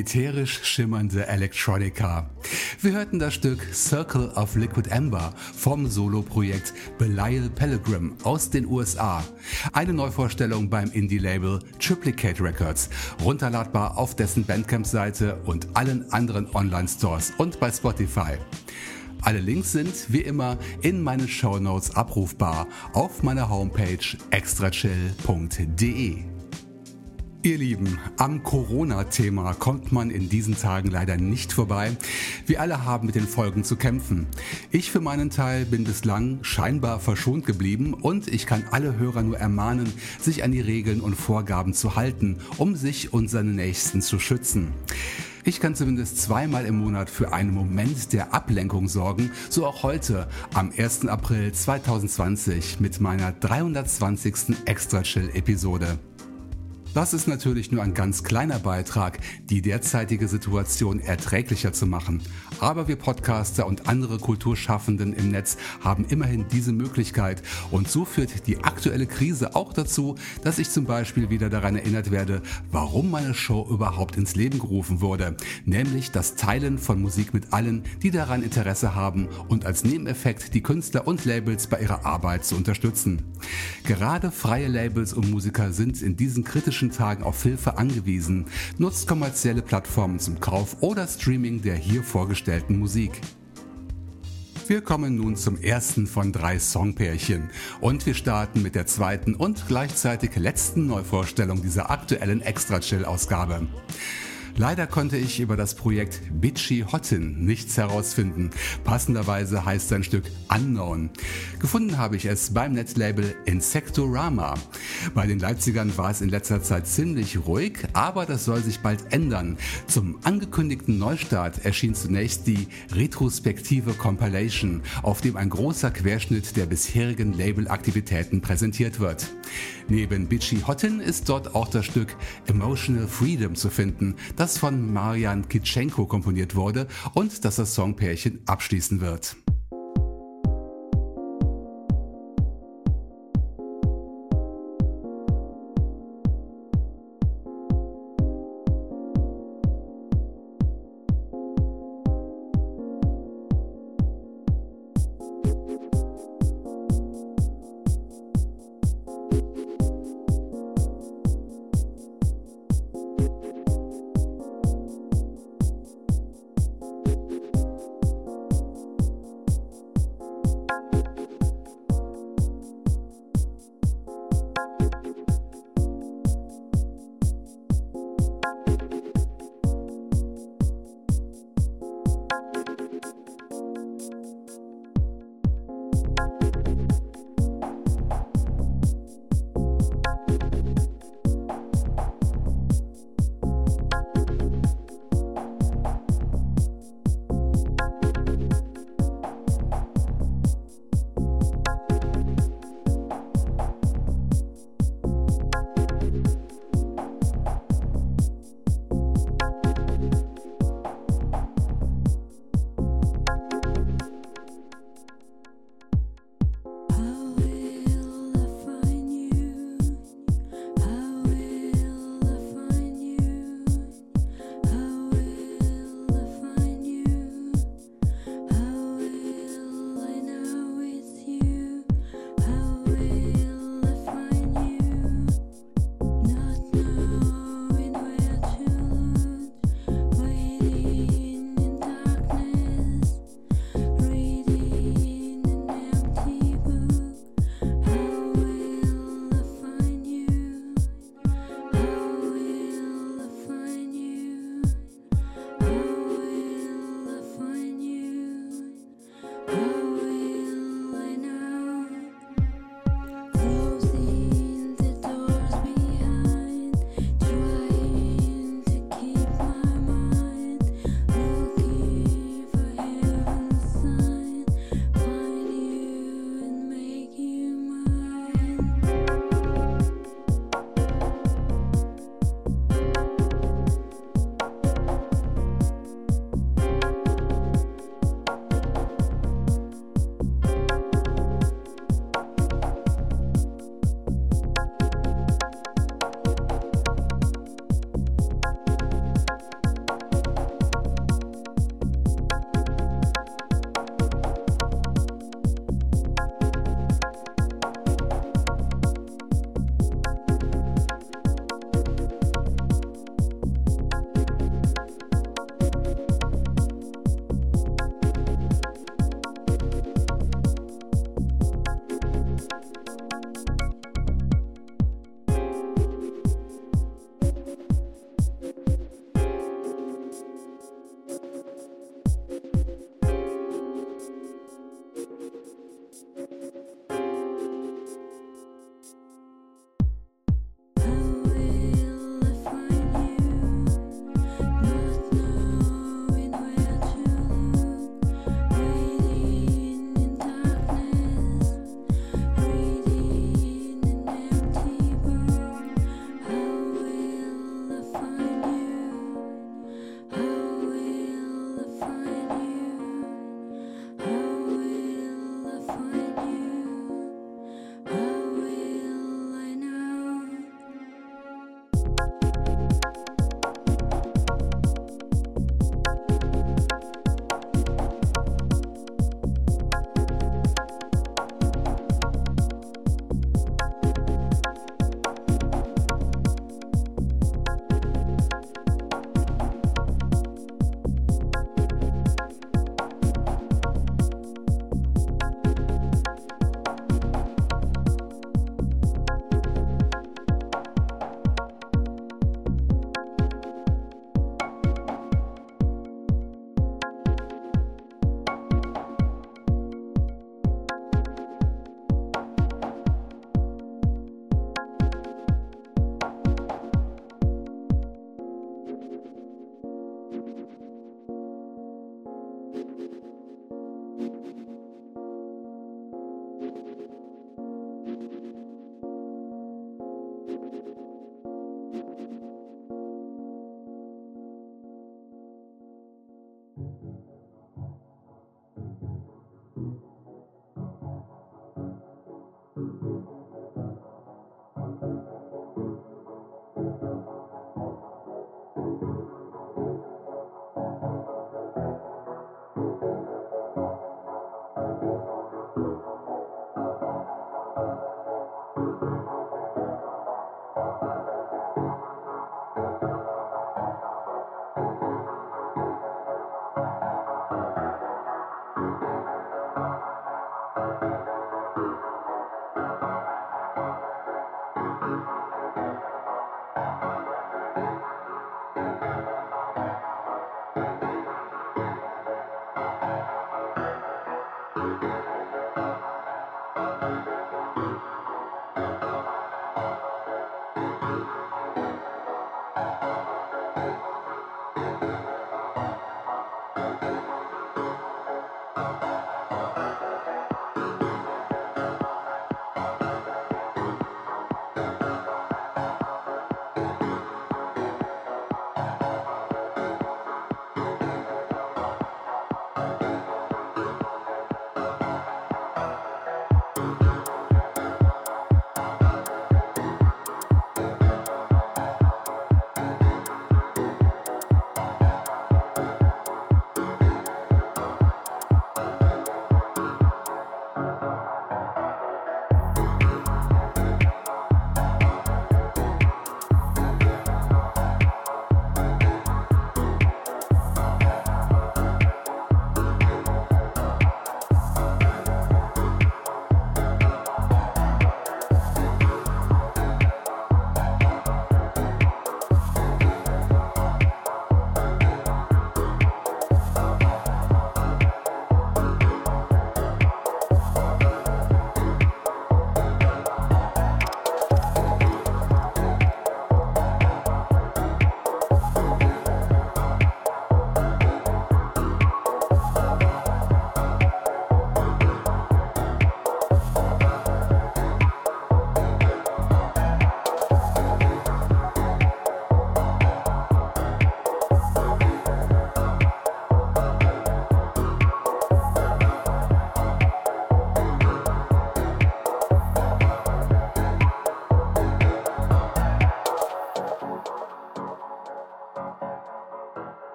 Ätherisch schimmernde Electronica. Wir hörten das Stück Circle of Liquid Amber vom Soloprojekt Belial Pellegrim aus den USA. Eine Neuvorstellung beim Indie-Label Triplicate Records, runterladbar auf dessen Bandcamp-Seite und allen anderen Online-Stores und bei Spotify. Alle Links sind wie immer in meinen Show Notes abrufbar auf meiner Homepage extrachill.de. Ihr Lieben, am Corona-Thema kommt man in diesen Tagen leider nicht vorbei. Wir alle haben mit den Folgen zu kämpfen. Ich für meinen Teil bin bislang scheinbar verschont geblieben und ich kann alle Hörer nur ermahnen, sich an die Regeln und Vorgaben zu halten, um sich und seine Nächsten zu schützen. Ich kann zumindest zweimal im Monat für einen Moment der Ablenkung sorgen, so auch heute am 1. April 2020 mit meiner 320. Extra Chill Episode. Das ist natürlich nur ein ganz kleiner Beitrag, die derzeitige Situation erträglicher zu machen. Aber wir Podcaster und andere Kulturschaffenden im Netz haben immerhin diese Möglichkeit. Und so führt die aktuelle Krise auch dazu, dass ich zum Beispiel wieder daran erinnert werde, warum meine Show überhaupt ins Leben gerufen wurde. Nämlich das Teilen von Musik mit allen, die daran Interesse haben und als Nebeneffekt die Künstler und Labels bei ihrer Arbeit zu unterstützen. Gerade freie Labels und Musiker sind in diesen kritischen kritischen Tagen auf Hilfe angewiesen, nutzt kommerzielle Plattformen zum Kauf oder Streaming der hier vorgestellten Musik. Wir kommen nun zum ersten von drei Songpärchen und wir starten mit der zweiten und gleichzeitig letzten Neuvorstellung dieser aktuellen Extra-Chill-Ausgabe. Leider konnte ich über das Projekt Bitchy Hottin nichts herausfinden. Passenderweise heißt sein Stück Unknown. Gefunden habe ich es beim Netlabel Insectorama. Bei den Leipzigern war es in letzter Zeit ziemlich ruhig, aber das soll sich bald ändern. Zum angekündigten Neustart erschien zunächst die retrospektive Compilation, auf dem ein großer Querschnitt der bisherigen Labelaktivitäten präsentiert wird. Neben Bitchy Hottin ist dort auch das Stück Emotional Freedom zu finden, das von Marian Kitschenko komponiert wurde und das das Songpärchen abschließen wird.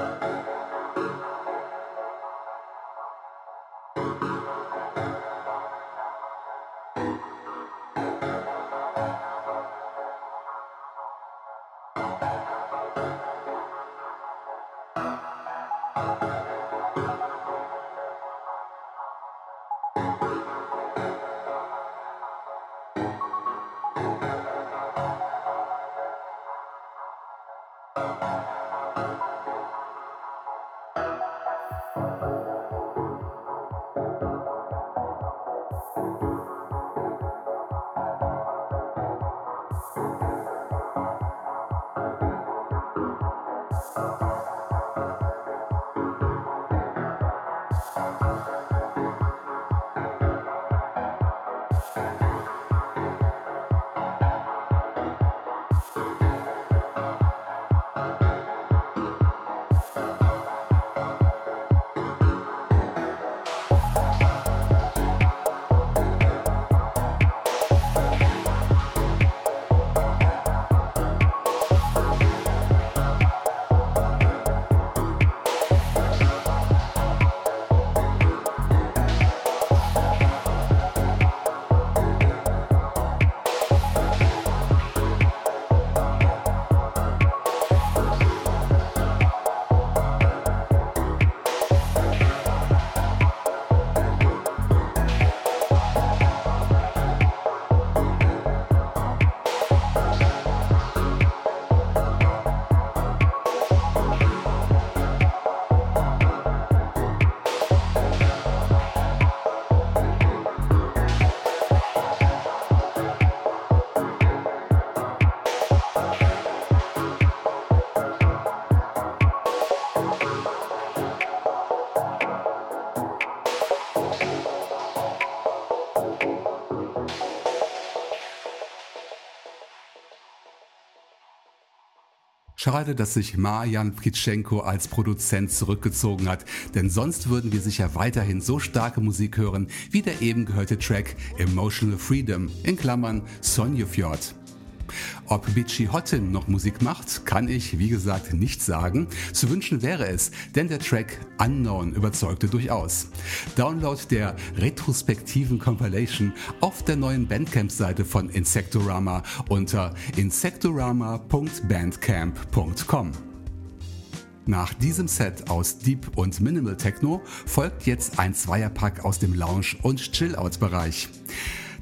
Bye. Schade, dass sich Marjan Pritschenko als Produzent zurückgezogen hat, denn sonst würden wir sicher weiterhin so starke Musik hören wie der eben gehörte Track Emotional Freedom in Klammern Sonjefjord. Ob Bichi Hottin noch Musik macht, kann ich, wie gesagt, nicht sagen. Zu wünschen wäre es, denn der Track Unknown überzeugte durchaus. Download der retrospektiven Compilation auf der neuen Bandcamp-Seite von Insectorama unter insectorama.bandcamp.com. Nach diesem Set aus Deep und Minimal Techno folgt jetzt ein Zweierpack aus dem Lounge- und Chill-Out-Bereich.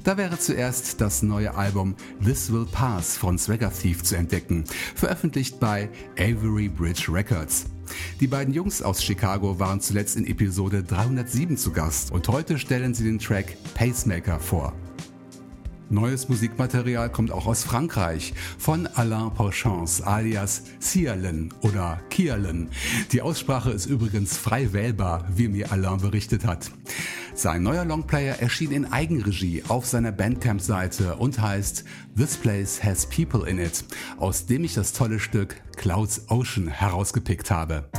Da wäre zuerst das neue Album This Will Pass von Swagger Thief zu entdecken, veröffentlicht bei Avery Bridge Records. Die beiden Jungs aus Chicago waren zuletzt in Episode 307 zu Gast und heute stellen sie den Track Pacemaker vor. Neues Musikmaterial kommt auch aus Frankreich von Alain Porchance alias Cialen oder Kialen. Die Aussprache ist übrigens frei wählbar, wie mir Alain berichtet hat. Sein neuer Longplayer erschien in Eigenregie auf seiner Bandcamp-Seite und heißt This Place Has People in It, aus dem ich das tolle Stück Clouds Ocean herausgepickt habe.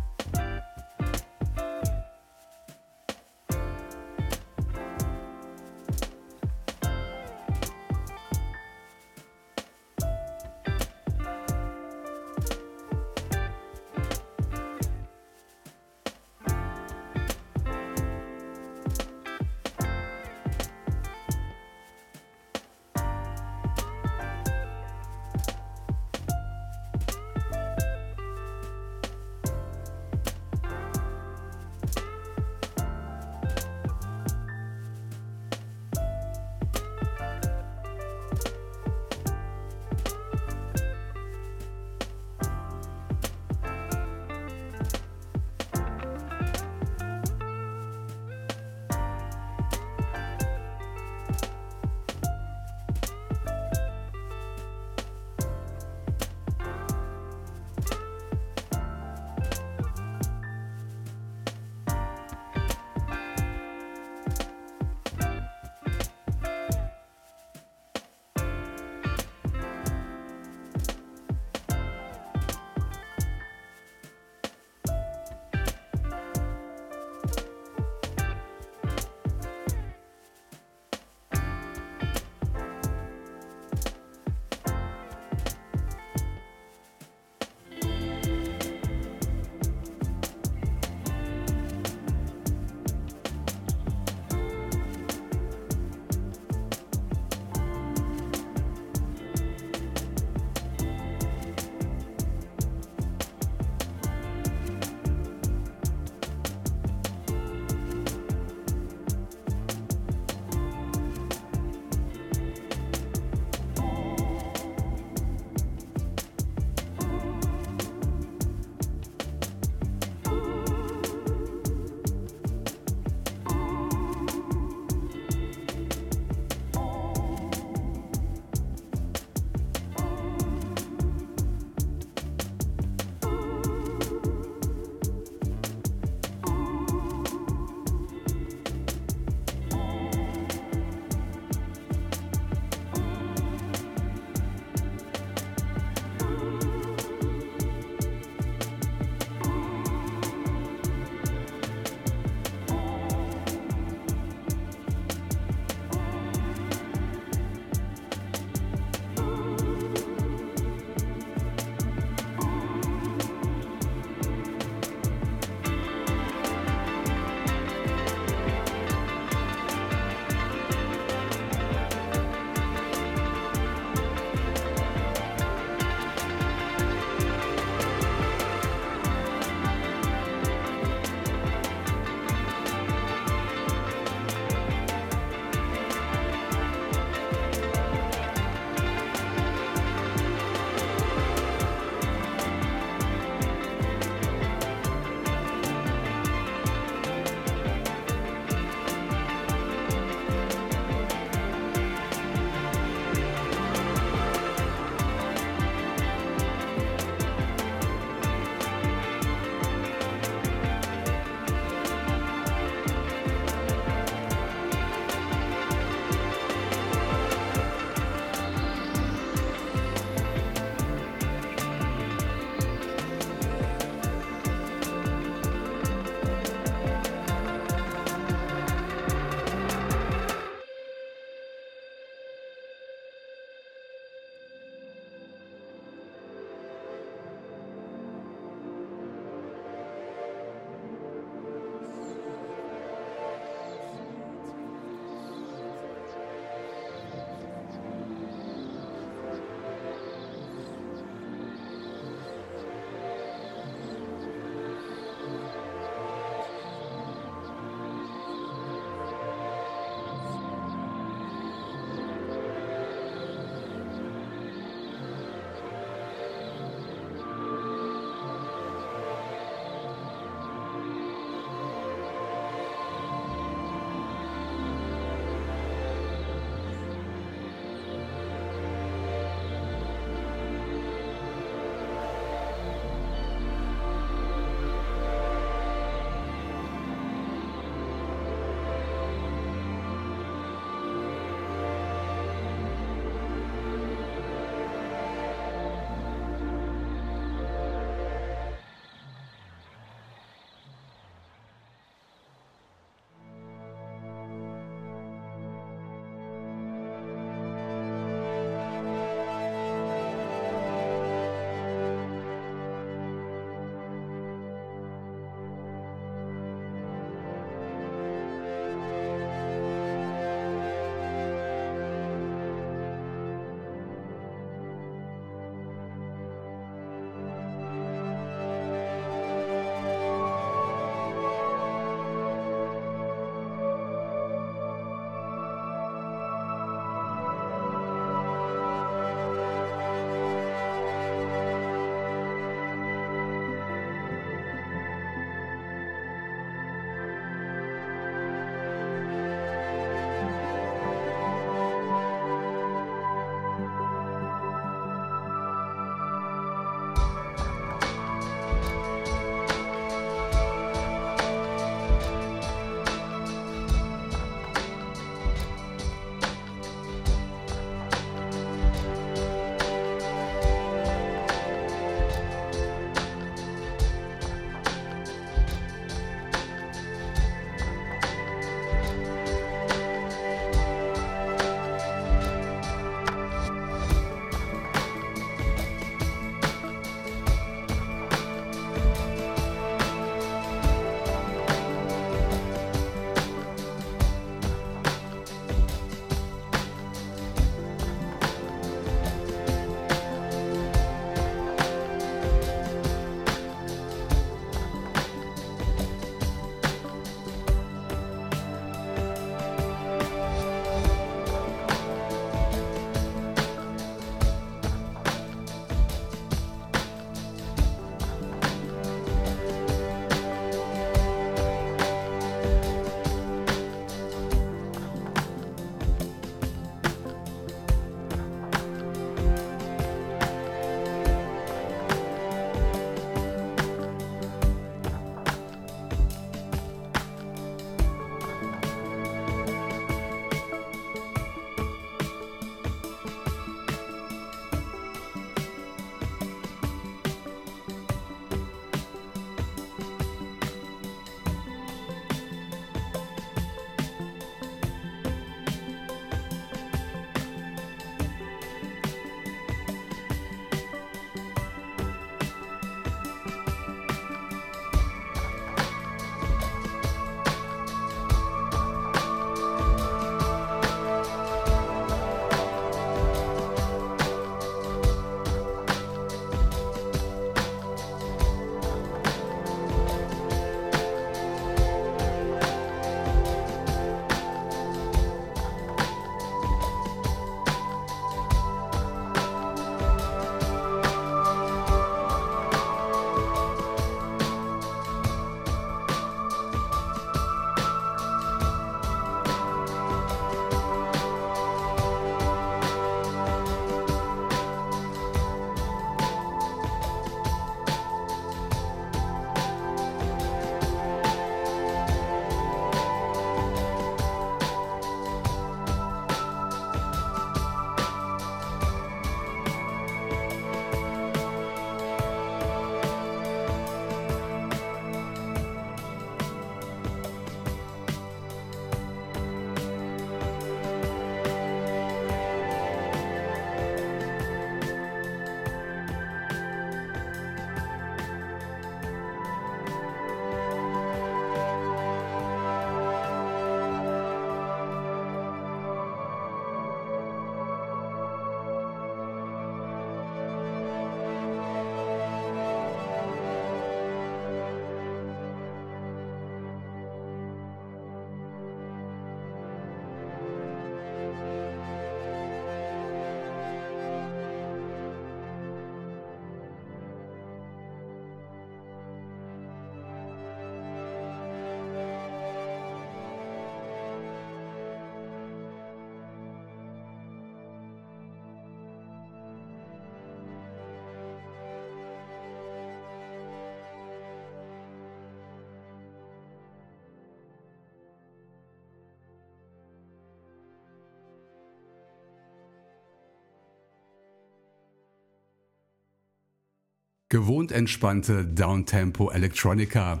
Gewohnt entspannte Downtempo Electronica.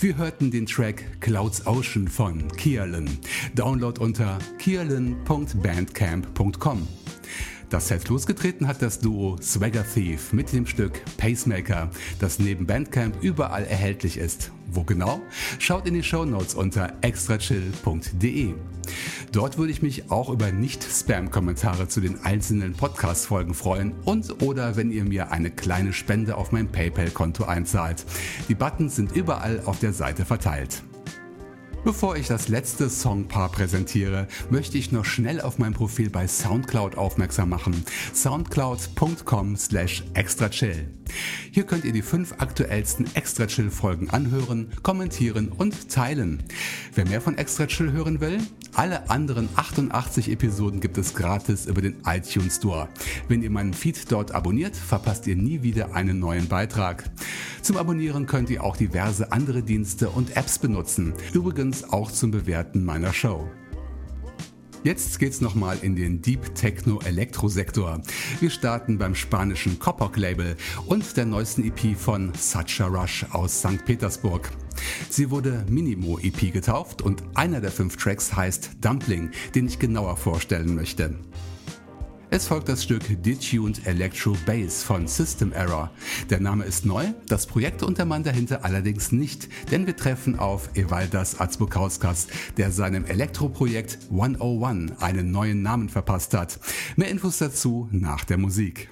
Wir hörten den Track Clouds Ocean von Kierlan. Download unter kierlan.bandcamp.com. Das Set losgetreten hat das Duo Swagger Thief mit dem Stück Pacemaker, das neben Bandcamp überall erhältlich ist. Wo genau? Schaut in die Show Notes unter extrachill.de. Dort würde ich mich auch über Nicht-Spam-Kommentare zu den einzelnen Podcast-Folgen freuen und oder wenn ihr mir eine kleine Spende auf mein PayPal-Konto einzahlt. Die Buttons sind überall auf der Seite verteilt. Bevor ich das letzte Songpaar präsentiere, möchte ich noch schnell auf mein Profil bei Soundcloud aufmerksam machen. soundcloud.com slash extrachill. Hier könnt ihr die fünf aktuellsten Extra Chill Folgen anhören, kommentieren und teilen. Wer mehr von Extra Chill hören will, alle anderen 88 Episoden gibt es gratis über den iTunes Store. Wenn ihr meinen Feed dort abonniert, verpasst ihr nie wieder einen neuen Beitrag. Zum Abonnieren könnt ihr auch diverse andere Dienste und Apps benutzen. Übrigens auch zum Bewerten meiner Show. Jetzt geht's nochmal in den Deep Techno Elektro Sektor. Wir starten beim spanischen Coppock Label und der neuesten EP von Such a Rush aus St. Petersburg. Sie wurde Minimo EP getauft und einer der fünf Tracks heißt Dumpling, den ich genauer vorstellen möchte. Es folgt das Stück Detuned Electro Bass von System Error. Der Name ist neu, das Projekt und der Mann dahinter allerdings nicht, denn wir treffen auf Evaldas Azbukauskas, der seinem Elektroprojekt 101 einen neuen Namen verpasst hat. Mehr Infos dazu nach der Musik.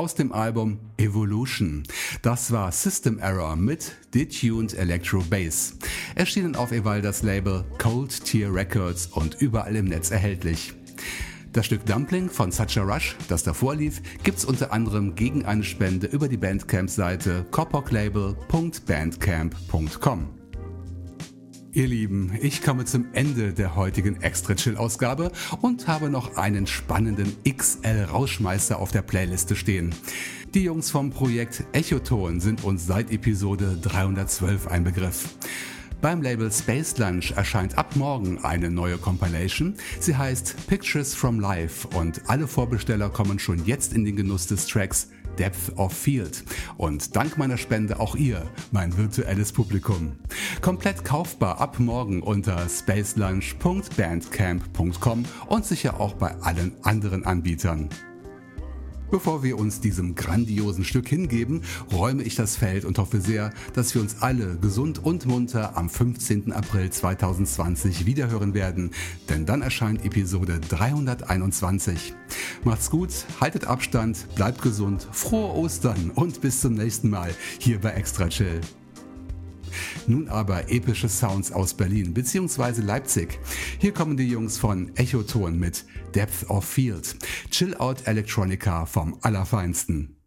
Aus dem Album Evolution. Das war System Error mit Detuned Electro Bass. Erschienen auf Evaldas Label Cold Tier Records und überall im Netz erhältlich. Das Stück Dumpling von Such a Rush, das davor lief, gibt's unter anderem gegen eine Spende über die Bandcamp-Seite copoclabel.bandcamp.com. Ihr Lieben, ich komme zum Ende der heutigen Extra Chill Ausgabe und habe noch einen spannenden XL Rauschmeister auf der Playliste stehen. Die Jungs vom Projekt Echoton sind uns seit Episode 312 ein Begriff. Beim Label Space Lunch erscheint ab morgen eine neue Compilation. Sie heißt Pictures from Life und alle Vorbesteller kommen schon jetzt in den Genuss des Tracks Depth of Field. Und dank meiner Spende auch ihr, mein virtuelles Publikum. Komplett kaufbar ab morgen unter spacelunch.bandcamp.com und sicher auch bei allen anderen Anbietern. Bevor wir uns diesem grandiosen Stück hingeben, räume ich das Feld und hoffe sehr, dass wir uns alle gesund und munter am 15. April 2020 wiederhören werden, denn dann erscheint Episode 321. Macht's gut, haltet Abstand, bleibt gesund, frohe Ostern und bis zum nächsten Mal hier bei Extra Chill. Nun aber epische Sounds aus Berlin bzw. Leipzig. Hier kommen die Jungs von Echoton mit Depth of Field. Chill Out Electronica vom Allerfeinsten.